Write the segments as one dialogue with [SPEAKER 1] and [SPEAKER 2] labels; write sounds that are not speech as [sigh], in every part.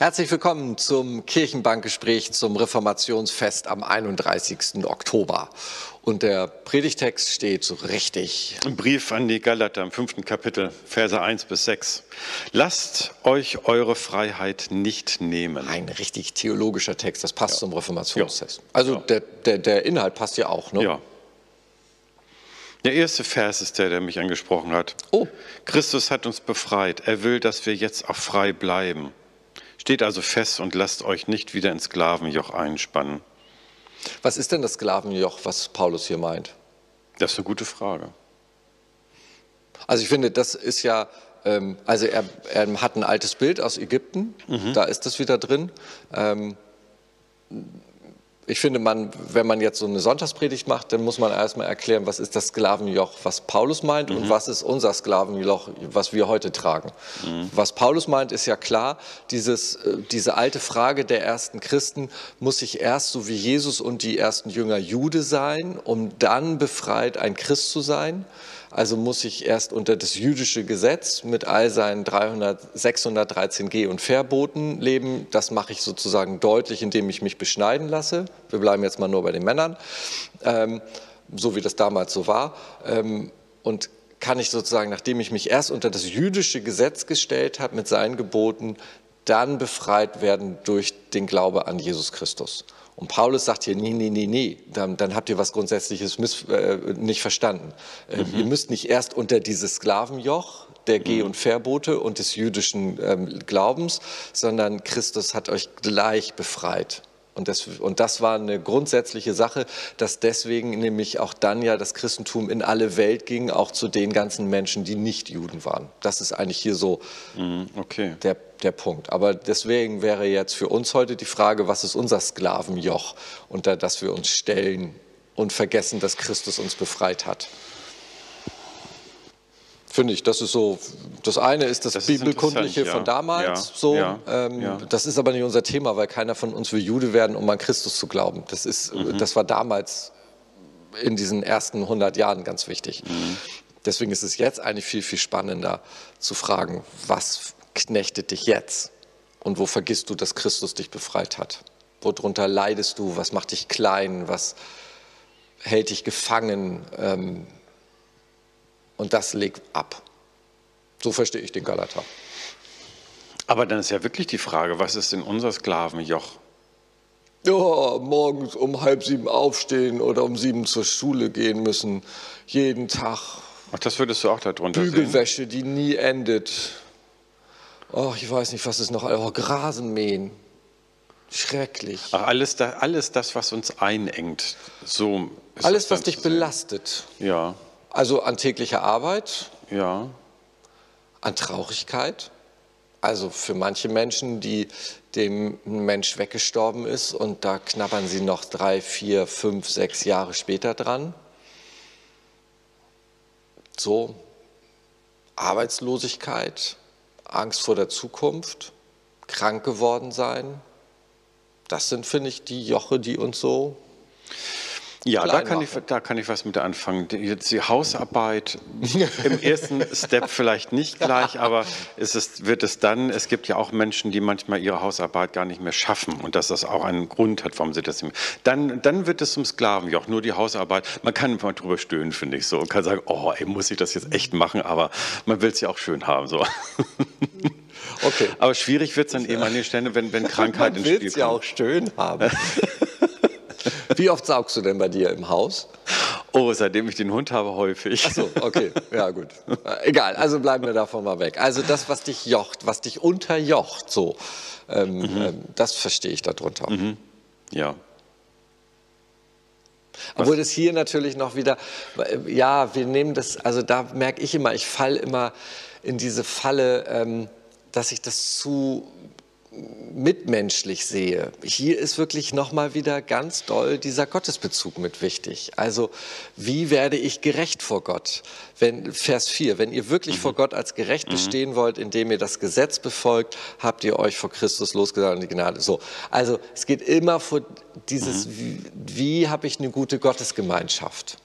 [SPEAKER 1] Herzlich willkommen zum Kirchenbankgespräch zum Reformationsfest am 31. Oktober. Und der Predigtext steht so richtig.
[SPEAKER 2] Im Brief an die Galater im fünften Kapitel, Verse 1 bis 6. Lasst euch eure Freiheit nicht nehmen.
[SPEAKER 1] Ein richtig theologischer Text, das passt ja. zum Reformationsfest. Ja. Also ja. Der, der, der Inhalt passt ja auch, ne?
[SPEAKER 2] Ja. Der erste Vers ist der, der mich angesprochen hat. Oh. Christus hat uns befreit. Er will, dass wir jetzt auch frei bleiben. Steht also fest und lasst euch nicht wieder ins Sklavenjoch einspannen.
[SPEAKER 1] Was ist denn das Sklavenjoch, was Paulus hier meint?
[SPEAKER 2] Das ist eine gute Frage.
[SPEAKER 1] Also ich finde, das ist ja, ähm, also er, er, hat ein altes Bild aus Ägypten, mhm. da ist das wieder drin. Ähm, ich finde, man, wenn man jetzt so eine Sonntagspredigt macht, dann muss man erstmal erklären, was ist das Sklavenjoch, was Paulus meint mhm. und was ist unser Sklavenjoch, was wir heute tragen. Mhm. Was Paulus meint, ist ja klar, dieses, äh, diese alte Frage der ersten Christen, muss ich erst so wie Jesus und die ersten Jünger Jude sein, um dann befreit ein Christ zu sein? Also muss ich erst unter das jüdische Gesetz mit all seinen 300, 613g und Verboten leben. Das mache ich sozusagen deutlich, indem ich mich beschneiden lasse. Wir bleiben jetzt mal nur bei den Männern, ähm, so wie das damals so war. Ähm, und kann ich sozusagen, nachdem ich mich erst unter das jüdische Gesetz gestellt habe mit seinen Geboten, dann befreit werden durch den Glaube an Jesus Christus. Und Paulus sagt hier, nee, nee, nee, nee, dann, dann habt ihr was Grundsätzliches miss, äh, nicht verstanden. Äh, mhm. Ihr müsst nicht erst unter dieses Sklavenjoch der Geh- mhm. und Verbote und des jüdischen ähm, Glaubens, sondern Christus hat euch gleich befreit. Und das, und das war eine grundsätzliche Sache, dass deswegen nämlich auch dann ja das Christentum in alle Welt ging, auch zu den ganzen Menschen, die nicht Juden waren. Das ist eigentlich hier so mhm, okay. der der Punkt. Aber deswegen wäre jetzt für uns heute die Frage, was ist unser Sklavenjoch, unter das wir uns stellen und vergessen, dass Christus uns befreit hat. Finde ich, das ist so, das eine ist das, das Bibelkundliche ja. von damals, ja. so. Ja. Ähm, das ist aber nicht unser Thema, weil keiner von uns will Jude werden, um an Christus zu glauben. Das, ist, mhm. das war damals in diesen ersten 100 Jahren ganz wichtig. Mhm. Deswegen ist es jetzt eigentlich viel, viel spannender zu fragen, was knechtet dich jetzt? Und wo vergisst du, dass Christus dich befreit hat? Worunter leidest du? Was macht dich klein? Was hält dich gefangen? Ähm, und das legt ab. So verstehe ich den Galater.
[SPEAKER 2] Aber dann ist ja wirklich die Frage, was ist denn unser Sklavenjoch?
[SPEAKER 1] Ja, morgens um halb sieben aufstehen oder um sieben zur Schule gehen müssen, jeden Tag.
[SPEAKER 2] Ach, das würdest du auch darunter
[SPEAKER 1] Bügelwäsche,
[SPEAKER 2] sehen?
[SPEAKER 1] die nie endet oh, ich weiß nicht, was ist noch, oh, Grasen mähen. Schrecklich.
[SPEAKER 2] Ach, alles, da, alles das, was uns einengt. So
[SPEAKER 1] alles, was dich belastet.
[SPEAKER 2] Ja.
[SPEAKER 1] Also an täglicher Arbeit.
[SPEAKER 2] Ja.
[SPEAKER 1] An Traurigkeit. Also für manche Menschen, die dem ein Mensch weggestorben ist und da knabbern sie noch drei, vier, fünf, sechs Jahre später dran. So Arbeitslosigkeit, Angst vor der Zukunft, krank geworden sein. Das sind, finde ich, die Joche, die uns so.
[SPEAKER 2] Ja, da kann, ich, da kann ich was mit anfangen. Jetzt die Hausarbeit [laughs] im ersten Step vielleicht nicht gleich, aber ist es, wird es dann, es gibt ja auch Menschen, die manchmal ihre Hausarbeit gar nicht mehr schaffen und dass das auch einen Grund hat, warum sie das nicht mehr. Dann, dann wird es zum Sklavenjoch, nur die Hausarbeit. Man kann mal drüber stöhnen, finde ich so, und kann sagen, oh, ey, muss ich das jetzt echt machen, aber man will es ja auch schön haben. So. [laughs] Okay. Aber schwierig wird es dann eben an den Stellen, wenn, wenn [laughs] Krankheit ins Spiel kommt. Man will es
[SPEAKER 1] ja auch schön haben. Wie oft saugst du denn bei dir im Haus?
[SPEAKER 2] Oh, seitdem ich den Hund habe, häufig.
[SPEAKER 1] Ach so, okay, ja gut. Egal, also bleiben wir davon mal weg. Also das, was dich jocht, was dich unterjocht, so, ähm, mhm. ähm, das verstehe ich darunter. Mhm.
[SPEAKER 2] Ja.
[SPEAKER 1] Obwohl das hier natürlich noch wieder, ja, wir nehmen das, also da merke ich immer, ich falle immer in diese Falle, ähm, dass ich das zu mitmenschlich sehe. Hier ist wirklich nochmal wieder ganz doll dieser Gottesbezug mit wichtig. Also, wie werde ich gerecht vor Gott? Wenn, Vers 4, wenn ihr wirklich mhm. vor Gott als gerecht mhm. bestehen wollt, indem ihr das Gesetz befolgt, habt ihr euch vor Christus losgesagt und die Gnade. So. Also, es geht immer vor dieses, mhm. wie, wie habe ich eine gute Gottesgemeinschaft?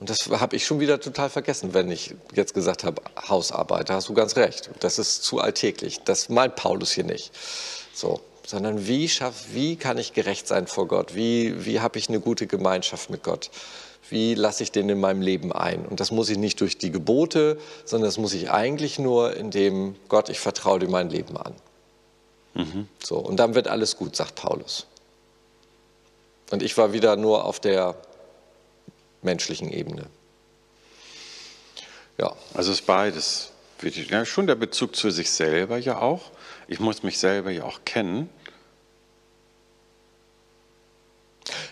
[SPEAKER 1] Und das habe ich schon wieder total vergessen, wenn ich jetzt gesagt habe, Hausarbeit. Da hast du ganz recht. Das ist zu alltäglich. Das meint Paulus hier nicht So, sondern wie, schaff, wie kann ich gerecht sein vor Gott? Wie, wie habe ich eine gute Gemeinschaft mit Gott? Wie lasse ich den in meinem Leben ein? Und das muss ich nicht durch die Gebote, sondern das muss ich eigentlich nur, indem Gott, ich vertraue dir mein Leben an. Mhm. So, und dann wird alles gut, sagt Paulus. Und ich war wieder nur auf der menschlichen Ebene.
[SPEAKER 2] Ja. Also es ist beides. Ja, schon der Bezug zu sich selber ja auch. Ich muss mich selber ja auch kennen.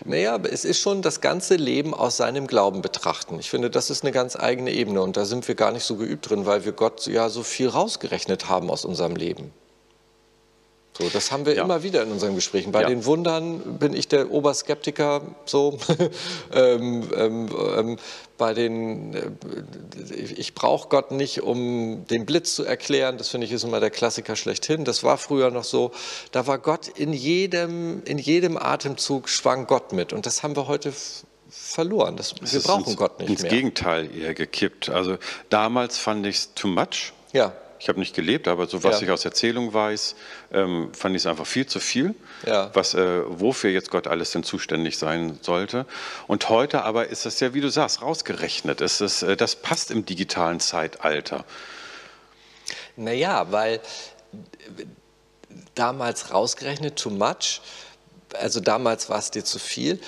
[SPEAKER 1] Naja, aber es ist schon das ganze Leben aus seinem Glauben betrachten. Ich finde, das ist eine ganz eigene Ebene und da sind wir gar nicht so geübt drin, weil wir Gott ja so viel rausgerechnet haben aus unserem Leben. So, das haben wir ja. immer wieder in unseren Gesprächen. Bei ja. den Wundern bin ich der Oberskeptiker, so. [laughs] ähm, ähm, ähm, bei den, äh, ich brauche Gott nicht, um den Blitz zu erklären. Das finde ich ist immer der Klassiker schlechthin. Das war früher noch so. Da war Gott in jedem, in jedem Atemzug schwang Gott mit. Und das haben wir heute verloren. Das, wir brauchen
[SPEAKER 2] ins,
[SPEAKER 1] Gott nicht
[SPEAKER 2] ins
[SPEAKER 1] mehr.
[SPEAKER 2] Ins Gegenteil eher gekippt. Also damals fand ich es too much.
[SPEAKER 1] Ja.
[SPEAKER 2] Ich habe nicht gelebt, aber so was ja. ich aus Erzählung weiß, ähm, fand ich es einfach viel zu viel, ja. was, äh, wofür jetzt Gott alles denn zuständig sein sollte. Und heute aber ist das ja, wie du sagst, rausgerechnet. Es ist, äh, das passt im digitalen Zeitalter.
[SPEAKER 1] Naja, weil damals rausgerechnet, too much, also damals war es dir zu viel.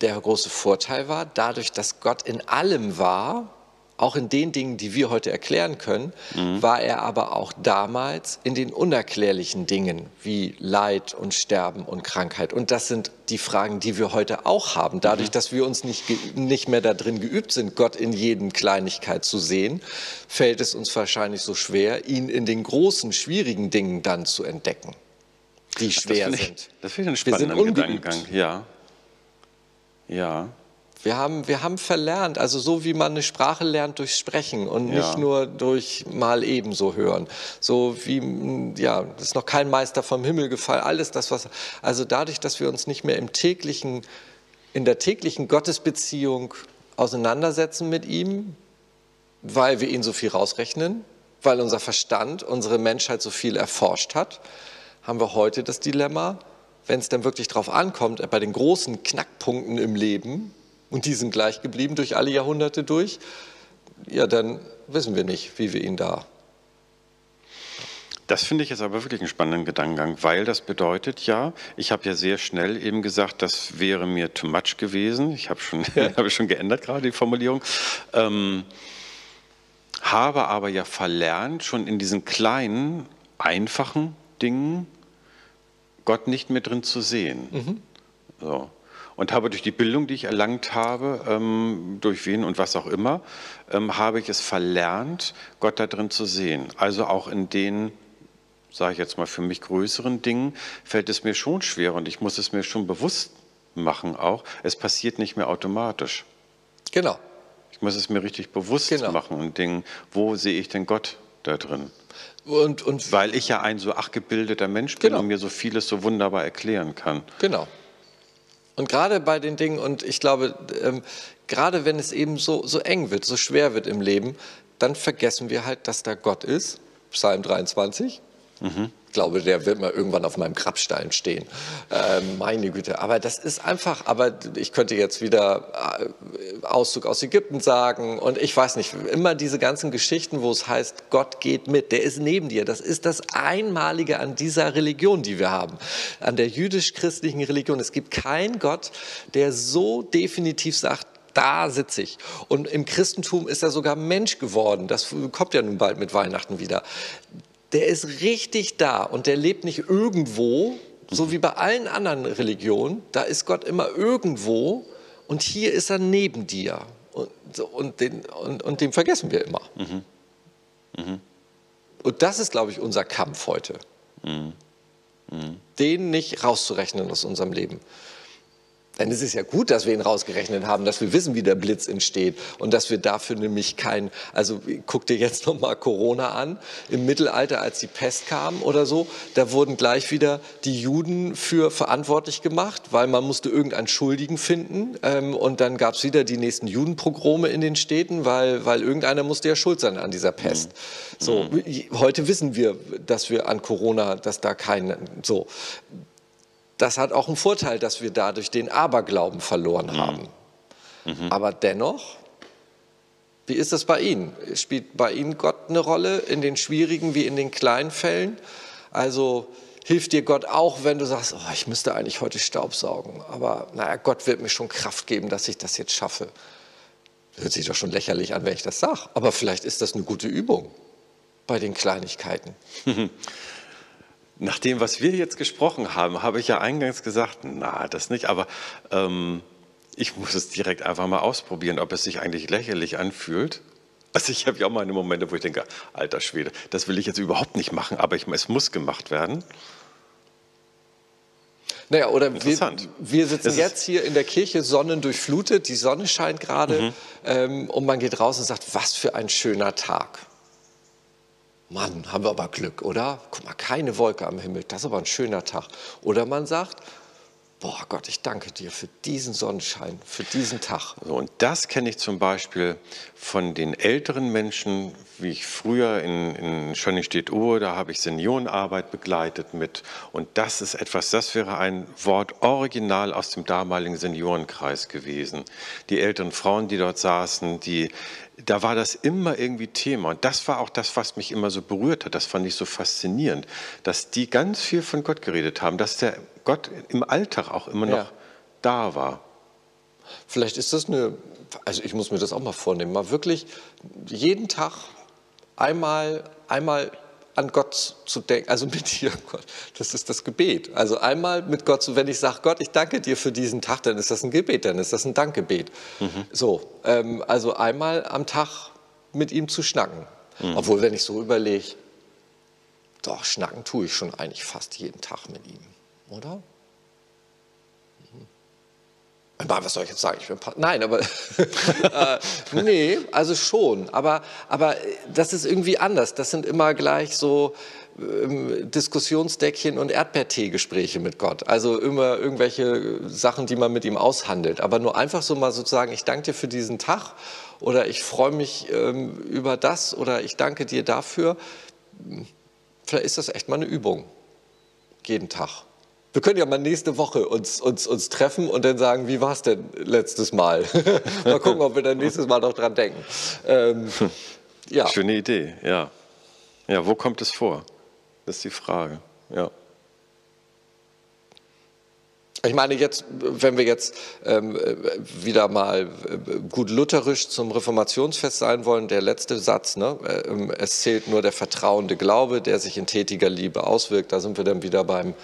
[SPEAKER 1] Der große Vorteil war, dadurch, dass Gott in allem war, auch in den Dingen, die wir heute erklären können, mhm. war er aber auch damals in den unerklärlichen Dingen wie Leid und Sterben und Krankheit. Und das sind die Fragen, die wir heute auch haben. Dadurch, mhm. dass wir uns nicht, nicht mehr darin geübt sind, Gott in jeden Kleinigkeit zu sehen, fällt es uns wahrscheinlich so schwer, ihn in den großen, schwierigen Dingen dann zu entdecken, die schwer
[SPEAKER 2] das
[SPEAKER 1] ich, sind.
[SPEAKER 2] Das finde ich einen spannenden Gedankengang. Ja. Ja.
[SPEAKER 1] Wir haben, wir haben verlernt, also so wie man eine Sprache lernt durch Sprechen und ja. nicht nur durch mal ebenso hören. So wie, ja, das ist noch kein Meister vom Himmel gefallen. Alles das, was, also dadurch, dass wir uns nicht mehr im täglichen, in der täglichen Gottesbeziehung auseinandersetzen mit ihm, weil wir ihn so viel rausrechnen, weil unser Verstand unsere Menschheit so viel erforscht hat, haben wir heute das Dilemma, wenn es dann wirklich drauf ankommt, bei den großen Knackpunkten im Leben, und die sind gleich geblieben durch alle Jahrhunderte durch, ja, dann wissen wir nicht, wie wir ihn da.
[SPEAKER 2] Das finde ich jetzt aber wirklich einen spannenden Gedankengang, weil das bedeutet ja, ich habe ja sehr schnell eben gesagt, das wäre mir too much gewesen. Ich habe schon, ja. [laughs] habe schon geändert gerade die Formulierung. Ähm, habe aber ja verlernt, schon in diesen kleinen, einfachen Dingen Gott nicht mehr drin zu sehen. Mhm. So und habe durch die Bildung, die ich erlangt habe, ähm, durch wen und was auch immer, ähm, habe ich es verlernt, Gott da drin zu sehen. Also auch in den, sage ich jetzt mal, für mich größeren Dingen fällt es mir schon schwer und ich muss es mir schon bewusst machen auch. Es passiert nicht mehr automatisch.
[SPEAKER 1] Genau.
[SPEAKER 2] Ich muss es mir richtig bewusst genau. machen und denken, wo sehe ich denn Gott da drin? Und, und Weil ich ja ein so achgebildeter Mensch bin genau. und mir so vieles so wunderbar erklären kann.
[SPEAKER 1] Genau. Und gerade bei den Dingen, und ich glaube, ähm, gerade wenn es eben so, so eng wird, so schwer wird im Leben, dann vergessen wir halt, dass da Gott ist. Psalm 23. Mhm. Ich glaube, der wird mal irgendwann auf meinem Grabstein stehen. Ähm, meine Güte. Aber das ist einfach, aber ich könnte jetzt wieder äh, Auszug aus Ägypten sagen und ich weiß nicht, immer diese ganzen Geschichten, wo es heißt, Gott geht mit, der ist neben dir. Das ist das Einmalige an dieser Religion, die wir haben, an der jüdisch-christlichen Religion. Es gibt keinen Gott, der so definitiv sagt, da sitze ich. Und im Christentum ist er sogar Mensch geworden. Das kommt ja nun bald mit Weihnachten wieder der ist richtig da und der lebt nicht irgendwo, so wie bei allen anderen Religionen. Da ist Gott immer irgendwo und hier ist er neben dir. Und, und, den, und, und den vergessen wir immer. Mhm. Mhm. Und das ist, glaube ich, unser Kampf heute. Mhm. Den nicht rauszurechnen aus unserem Leben. Dann ist es ja gut, dass wir ihn rausgerechnet haben, dass wir wissen, wie der Blitz entsteht und dass wir dafür nämlich kein, also guck dir jetzt noch mal Corona an. Im Mittelalter, als die Pest kam oder so, da wurden gleich wieder die Juden für verantwortlich gemacht, weil man musste irgendeinen Schuldigen finden ähm, und dann gab es wieder die nächsten Judenpogrome in den Städten, weil, weil irgendeiner musste ja schuld sein an dieser Pest. Mhm. So, heute wissen wir, dass wir an Corona, dass da kein, so das hat auch einen Vorteil, dass wir dadurch den Aberglauben verloren mhm. haben. Mhm. Aber dennoch, wie ist das bei Ihnen? Spielt bei Ihnen Gott eine Rolle in den schwierigen wie in den kleinen Fällen? Also hilft dir Gott auch, wenn du sagst, oh, ich müsste eigentlich heute Staubsaugen, aber naja, Gott wird mir schon Kraft geben, dass ich das jetzt schaffe. Hört sich doch schon lächerlich an, wenn ich das sage, aber vielleicht ist das eine gute Übung bei den Kleinigkeiten. [laughs]
[SPEAKER 2] Nach dem, was wir jetzt gesprochen haben, habe ich ja eingangs gesagt, na, das nicht, aber ähm, ich muss es direkt einfach mal ausprobieren, ob es sich eigentlich lächerlich anfühlt. Also ich habe ja auch meine Momente, wo ich denke, alter Schwede, das will ich jetzt überhaupt nicht machen, aber ich, es muss gemacht werden.
[SPEAKER 1] Naja, oder wir, wir sitzen jetzt hier in der Kirche, sonnendurchflutet, die Sonne scheint gerade mhm. ähm, und man geht raus und sagt, was für ein schöner Tag. Mann, haben wir aber Glück, oder? Guck mal, keine Wolke am Himmel, das ist aber ein schöner Tag. Oder man sagt, boah Gott, ich danke dir für diesen Sonnenschein, für diesen Tag.
[SPEAKER 2] So, und das kenne ich zum Beispiel von den älteren Menschen, wie ich früher in, in Schönningstedt-Uhr, da habe ich Seniorenarbeit begleitet mit. Und das ist etwas, das wäre ein Wort original aus dem damaligen Seniorenkreis gewesen. Die älteren Frauen, die dort saßen, die da war das immer irgendwie Thema. Und das war auch das, was mich immer so berührt hat. Das fand ich so faszinierend, dass die ganz viel von Gott geredet haben, dass der Gott im Alltag auch immer noch ja. da war.
[SPEAKER 1] Vielleicht ist das eine, also ich muss mir das auch mal vornehmen, mal wirklich jeden Tag einmal, einmal an Gott zu denken, also mit dir, Gott, das ist das Gebet. Also einmal mit Gott, wenn ich sage, Gott, ich danke dir für diesen Tag, dann ist das ein Gebet, dann ist das ein Dankgebet. Mhm. So, ähm, also einmal am Tag mit ihm zu schnacken. Mhm. Obwohl, wenn ich so überlege, doch, schnacken tue ich schon eigentlich fast jeden Tag mit ihm, oder? Was soll ich jetzt sagen? Ich bin Nein, aber [laughs] äh, nee, also schon. Aber, aber das ist irgendwie anders. Das sind immer gleich so ähm, Diskussionsdeckchen und Erdbeertee-Gespräche mit Gott. Also immer irgendwelche Sachen, die man mit ihm aushandelt. Aber nur einfach so mal sozusagen, ich danke dir für diesen Tag oder ich freue mich ähm, über das oder ich danke dir dafür. Vielleicht ist das echt mal eine Übung. Jeden Tag. Wir können ja mal nächste Woche uns, uns, uns treffen und dann sagen, wie war es denn letztes Mal? [laughs] mal gucken, ob wir dann nächstes Mal noch dran denken. Ähm,
[SPEAKER 2] ja. Schöne Idee, ja. Ja, wo kommt es vor? Das ist die Frage, ja.
[SPEAKER 1] Ich meine, jetzt, wenn wir jetzt ähm, wieder mal äh, gut lutherisch zum Reformationsfest sein wollen, der letzte Satz, ne? Ähm, es zählt nur der vertrauende Glaube, der sich in tätiger Liebe auswirkt. Da sind wir dann wieder beim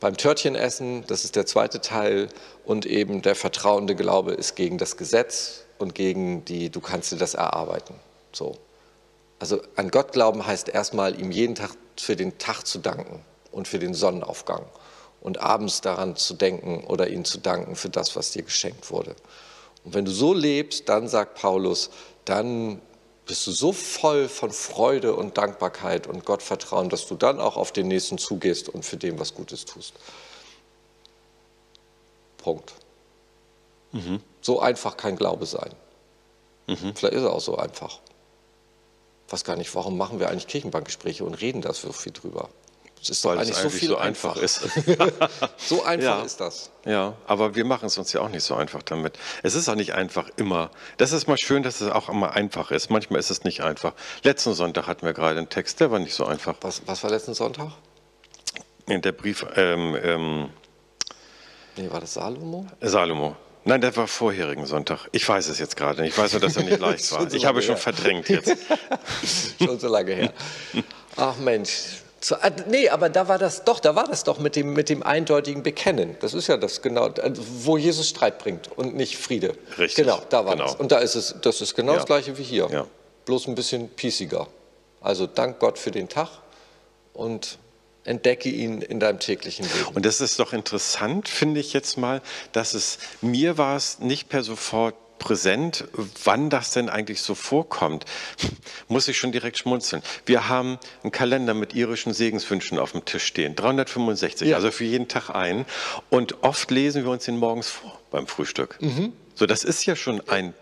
[SPEAKER 1] beim Törtchenessen, das ist der zweite Teil, und eben der vertrauende Glaube ist gegen das Gesetz und gegen die, du kannst dir das erarbeiten. So. Also an Gott glauben heißt erstmal, ihm jeden Tag für den Tag zu danken und für den Sonnenaufgang und abends daran zu denken oder ihm zu danken für das, was dir geschenkt wurde. Und wenn du so lebst, dann sagt Paulus, dann bist du so voll von Freude und Dankbarkeit und Gottvertrauen, dass du dann auch auf den Nächsten zugehst und für den was Gutes tust. Punkt. Mhm. So einfach kann Glaube sein. Mhm. Vielleicht ist er auch so einfach. Ich weiß gar nicht, warum machen wir eigentlich Kirchenbankgespräche und reden da so viel drüber.
[SPEAKER 2] Es ist doch Weil eigentlich, es eigentlich so viel so einfach, einfach ist. [laughs]
[SPEAKER 1] so einfach ja. ist das.
[SPEAKER 2] Ja, aber wir machen es uns ja auch nicht so einfach damit. Es ist auch nicht einfach immer. Das ist mal schön, dass es auch immer einfach ist. Manchmal ist es nicht einfach. Letzten Sonntag hatten wir gerade einen Text, der war nicht so einfach.
[SPEAKER 1] Was, was war letzten Sonntag?
[SPEAKER 2] In der Brief. Ähm, ähm,
[SPEAKER 1] nee, war das Salomo?
[SPEAKER 2] Salomo. Nein, der war vorherigen Sonntag. Ich weiß es jetzt gerade nicht. Ich weiß nur, dass er nicht [laughs] leicht war. ich habe her. schon verdrängt jetzt. [laughs]
[SPEAKER 1] schon so lange her. Ach Mensch, zu, nee, aber da war das doch, da war das doch mit dem, mit dem eindeutigen Bekennen. Das ist ja das genau, äh, wo Jesus Streit bringt und nicht Friede.
[SPEAKER 2] Richtig.
[SPEAKER 1] Genau, da war genau. das. Und da ist es, das ist genau ja. das gleiche wie hier. Ja. Bloß ein bisschen piesiger. Also dank Gott für den Tag und entdecke ihn in deinem täglichen Leben.
[SPEAKER 2] Und das ist doch interessant, finde ich jetzt mal, dass es mir war es nicht per sofort präsent, wann das denn eigentlich so vorkommt, [laughs] muss ich schon direkt schmunzeln. Wir haben einen Kalender mit irischen Segenswünschen auf dem Tisch stehen, 365, ja. also für jeden Tag ein. Und oft lesen wir uns den morgens vor beim Frühstück. Mhm. So, das ist ja schon ein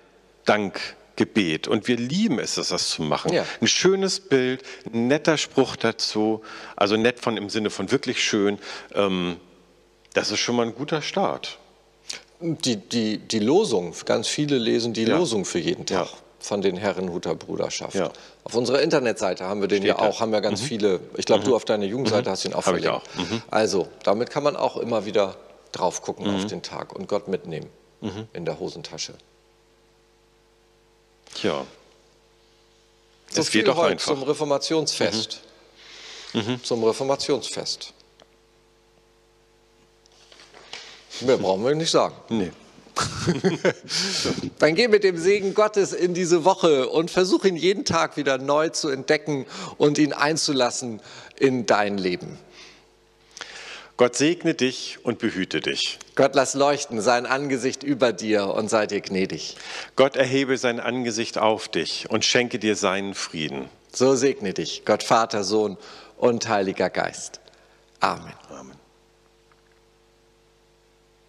[SPEAKER 2] Dankgebet. Und wir lieben es, das zu machen. Ja. Ein schönes Bild, ein netter Spruch dazu, also nett von im Sinne von wirklich schön. Ähm, das ist schon mal ein guter Start.
[SPEAKER 1] Die, die, die Losung, ganz viele lesen die ja. Losung für jeden Tag. Ja. Von den Herrenhuter Bruderschaft. Ja. Auf unserer Internetseite haben wir den Steht ja auch, haben ja ganz mhm. viele. Ich glaube, mhm. du auf deiner Jugendseite mhm. hast ihn auch
[SPEAKER 2] verlinkt. Auch. Mhm.
[SPEAKER 1] Also, damit kann man auch immer wieder drauf gucken auf mhm. den Tag und Gott mitnehmen mhm. in der Hosentasche.
[SPEAKER 2] Tja.
[SPEAKER 1] So es geht doch heute einfach. zum Reformationsfest. Zum Reformationsfest. Mehr brauchen wir nicht sagen.
[SPEAKER 2] Nee. [laughs]
[SPEAKER 1] Dann geh mit dem Segen Gottes in diese Woche und versuch ihn jeden Tag wieder neu zu entdecken und ihn einzulassen in dein Leben.
[SPEAKER 2] Gott segne dich und behüte dich.
[SPEAKER 1] Gott lass leuchten sein Angesicht über dir und sei dir gnädig.
[SPEAKER 2] Gott erhebe sein Angesicht auf dich und schenke dir seinen Frieden.
[SPEAKER 1] So segne dich, Gott Vater, Sohn und Heiliger Geist. Amen. Amen.